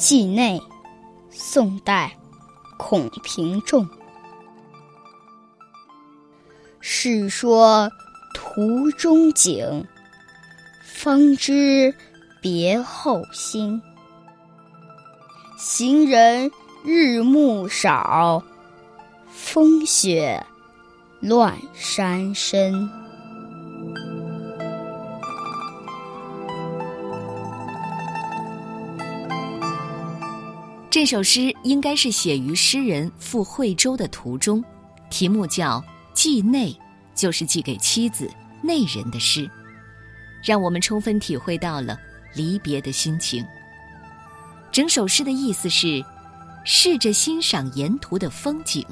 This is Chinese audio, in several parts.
季内，宋代，孔平仲。世说途中景，方知别后心。行人日暮少，风雪乱山深。这首诗应该是写于诗人赴惠州的途中，题目叫《寄内》，就是寄给妻子内人的诗，让我们充分体会到了离别的心情。整首诗的意思是，试着欣赏沿途的风景，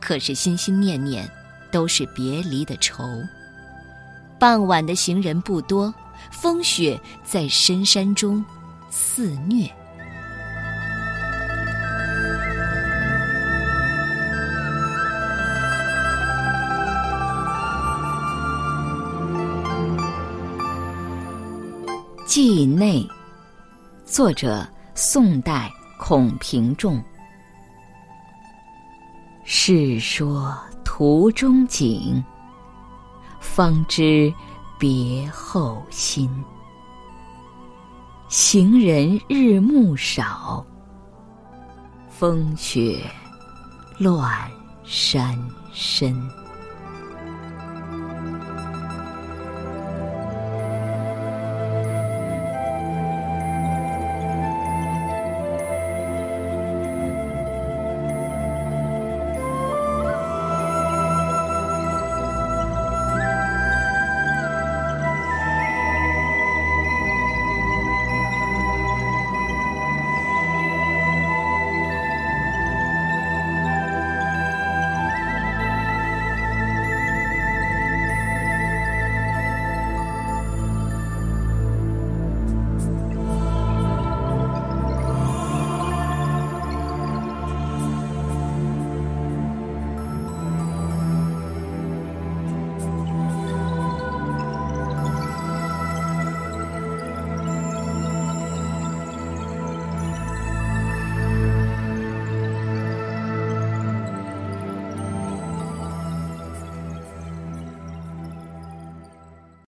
可是心心念念都是别离的愁。傍晚的行人不多，风雪在深山中肆虐。《寄内》，作者宋代孔平仲。世说途中景，方知别后心。行人日暮少，风雪乱山深。